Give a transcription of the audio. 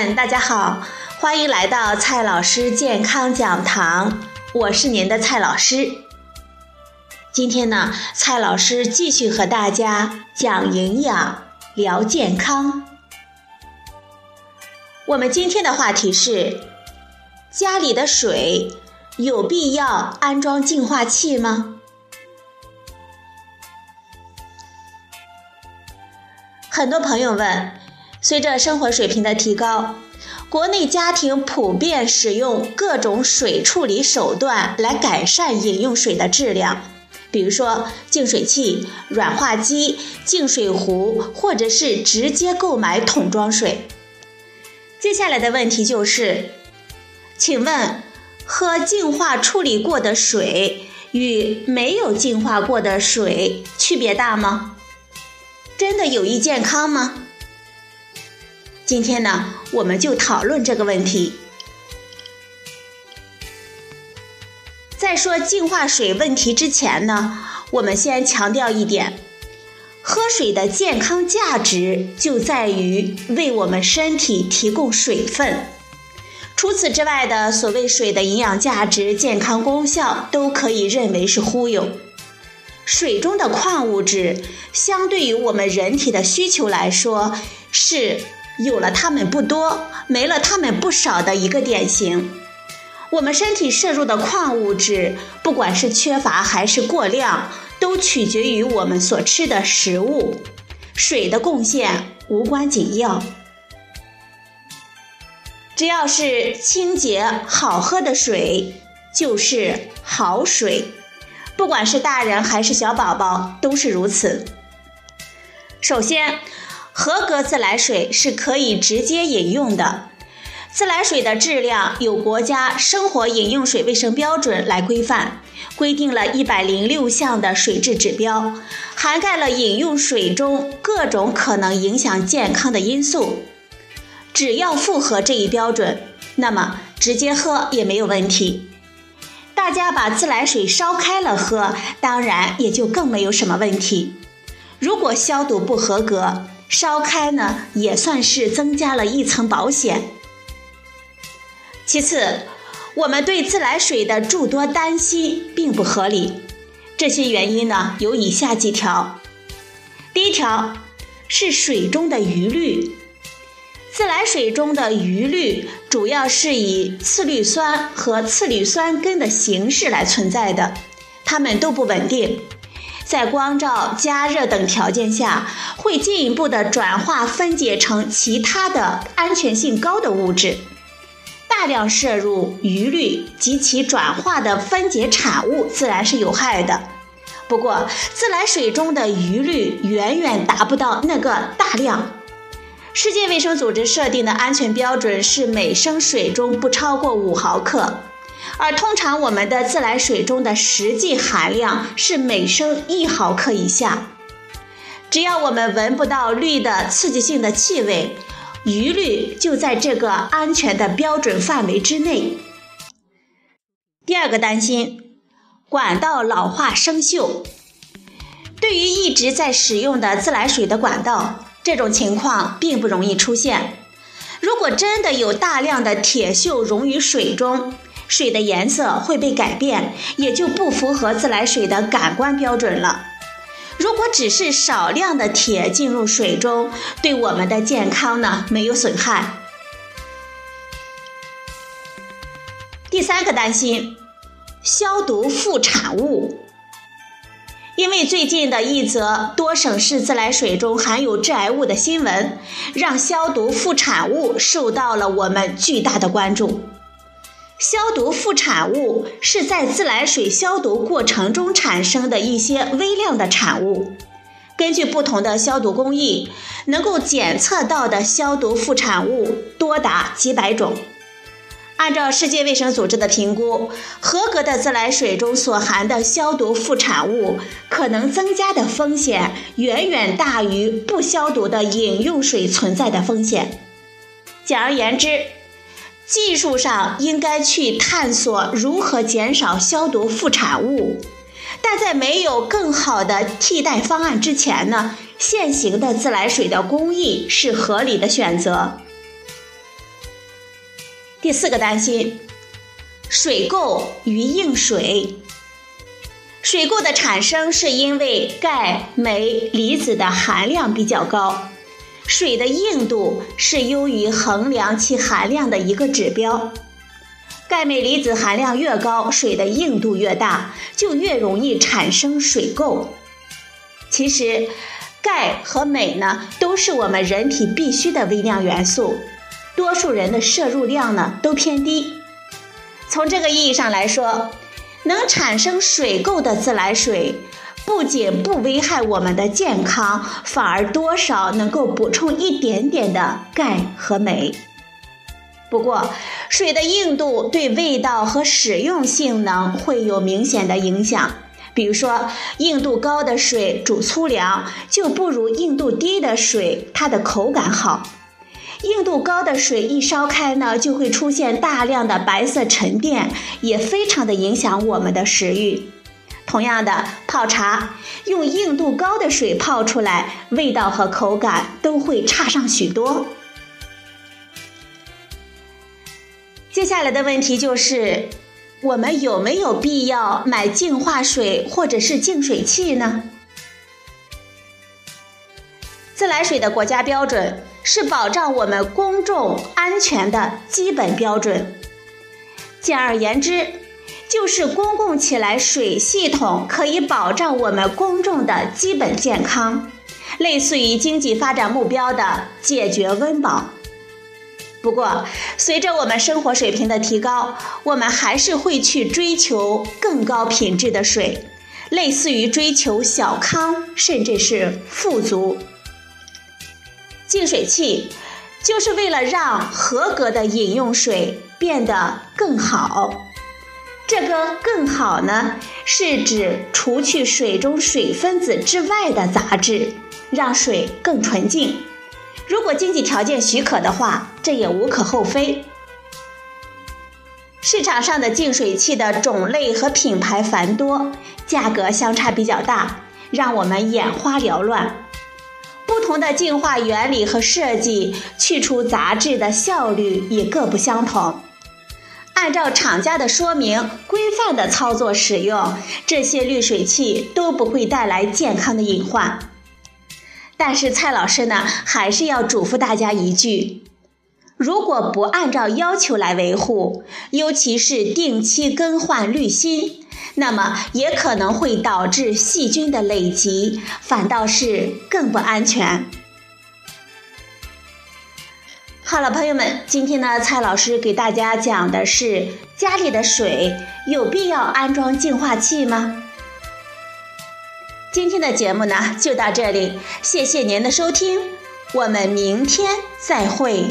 大家好，欢迎来到蔡老师健康讲堂，我是您的蔡老师。今天呢，蔡老师继续和大家讲营养、聊健康。我们今天的话题是：家里的水有必要安装净化器吗？很多朋友问，随着生活水平的提高，国内家庭普遍使用各种水处理手段来改善饮用水的质量，比如说净水器、软化机、净水壶，或者是直接购买桶装水。接下来的问题就是，请问，喝净化处理过的水与没有净化过的水区别大吗？真的有益健康吗？今天呢，我们就讨论这个问题。在说净化水问题之前呢，我们先强调一点：喝水的健康价值就在于为我们身体提供水分。除此之外的所谓水的营养价值、健康功效，都可以认为是忽悠。水中的矿物质，相对于我们人体的需求来说，是有了它们不多，没了它们不少的一个典型。我们身体摄入的矿物质，不管是缺乏还是过量，都取决于我们所吃的食物。水的贡献无关紧要，只要是清洁好喝的水，就是好水。不管是大人还是小宝宝都是如此。首先，合格自来水是可以直接饮用的。自来水的质量有国家生活饮用水卫生标准来规范，规定了一百零六项的水质指标，涵盖了饮用水中各种可能影响健康的因素。只要符合这一标准，那么直接喝也没有问题。大家把自来水烧开了喝，当然也就更没有什么问题。如果消毒不合格，烧开呢也算是增加了一层保险。其次，我们对自来水的诸多担心并不合理。这些原因呢有以下几条：第一条是水中的余氯。自来水中的余氯主要是以次氯酸和次氯酸根的形式来存在的，它们都不稳定，在光照、加热等条件下，会进一步的转化分解成其他的安全性高的物质。大量摄入余氯及其转化的分解产物，自然是有害的。不过，自来水中的余氯远远达不到那个大量。世界卫生组织设定的安全标准是每升水中不超过五毫克，而通常我们的自来水中的实际含量是每升一毫克以下。只要我们闻不到氯的刺激性的气味，余氯就在这个安全的标准范围之内。第二个担心，管道老化生锈。对于一直在使用的自来水的管道。这种情况并不容易出现。如果真的有大量的铁锈溶于水中，水的颜色会被改变，也就不符合自来水的感官标准了。如果只是少量的铁进入水中，对我们的健康呢没有损害。第三个担心，消毒副产物。因为最近的一则多省市自来水中含有致癌物的新闻，让消毒副产物受到了我们巨大的关注。消毒副产物是在自来水消毒过程中产生的一些微量的产物，根据不同的消毒工艺，能够检测到的消毒副产物多达几百种。按照世界卫生组织的评估，合格的自来水中所含的消毒副产物可能增加的风险远远大于不消毒的饮用水存在的风险。简而言之，技术上应该去探索如何减少消毒副产物，但在没有更好的替代方案之前呢，现行的自来水的工艺是合理的选择。第四个担心，水垢与硬水。水垢的产生是因为钙、镁、离子的含量比较高，水的硬度是优于衡量其含量的一个指标。钙镁离子含量越高，水的硬度越大，就越容易产生水垢。其实，钙和镁呢，都是我们人体必需的微量元素，多数人的摄入量呢都偏低。从这个意义上来说，能产生水垢的自来水，不仅不危害我们的健康，反而多少能够补充一点点的钙和镁。不过，水的硬度对味道和使用性能会有明显的影响。比如说，硬度高的水煮粗粮就不如硬度低的水，它的口感好。硬度高的水一烧开呢，就会出现大量的白色沉淀，也非常的影响我们的食欲。同样的，泡茶用硬度高的水泡出来，味道和口感都会差上许多。接下来的问题就是，我们有没有必要买净化水或者是净水器呢？自来水的国家标准。是保障我们公众安全的基本标准。简而言之，就是公共起来水系统可以保障我们公众的基本健康，类似于经济发展目标的解决温饱。不过，随着我们生活水平的提高，我们还是会去追求更高品质的水，类似于追求小康，甚至是富足。净水器就是为了让合格的饮用水变得更好。这个更好呢，是指除去水中水分子之外的杂质，让水更纯净。如果经济条件许可的话，这也无可厚非。市场上的净水器的种类和品牌繁多，价格相差比较大，让我们眼花缭乱。不同的净化原理和设计，去除杂质的效率也各不相同。按照厂家的说明，规范的操作使用，这些滤水器都不会带来健康的隐患。但是蔡老师呢，还是要嘱咐大家一句：如果不按照要求来维护，尤其是定期更换滤芯。那么也可能会导致细菌的累积，反倒是更不安全。好了，朋友们，今天呢，蔡老师给大家讲的是家里的水有必要安装净化器吗？今天的节目呢就到这里，谢谢您的收听，我们明天再会。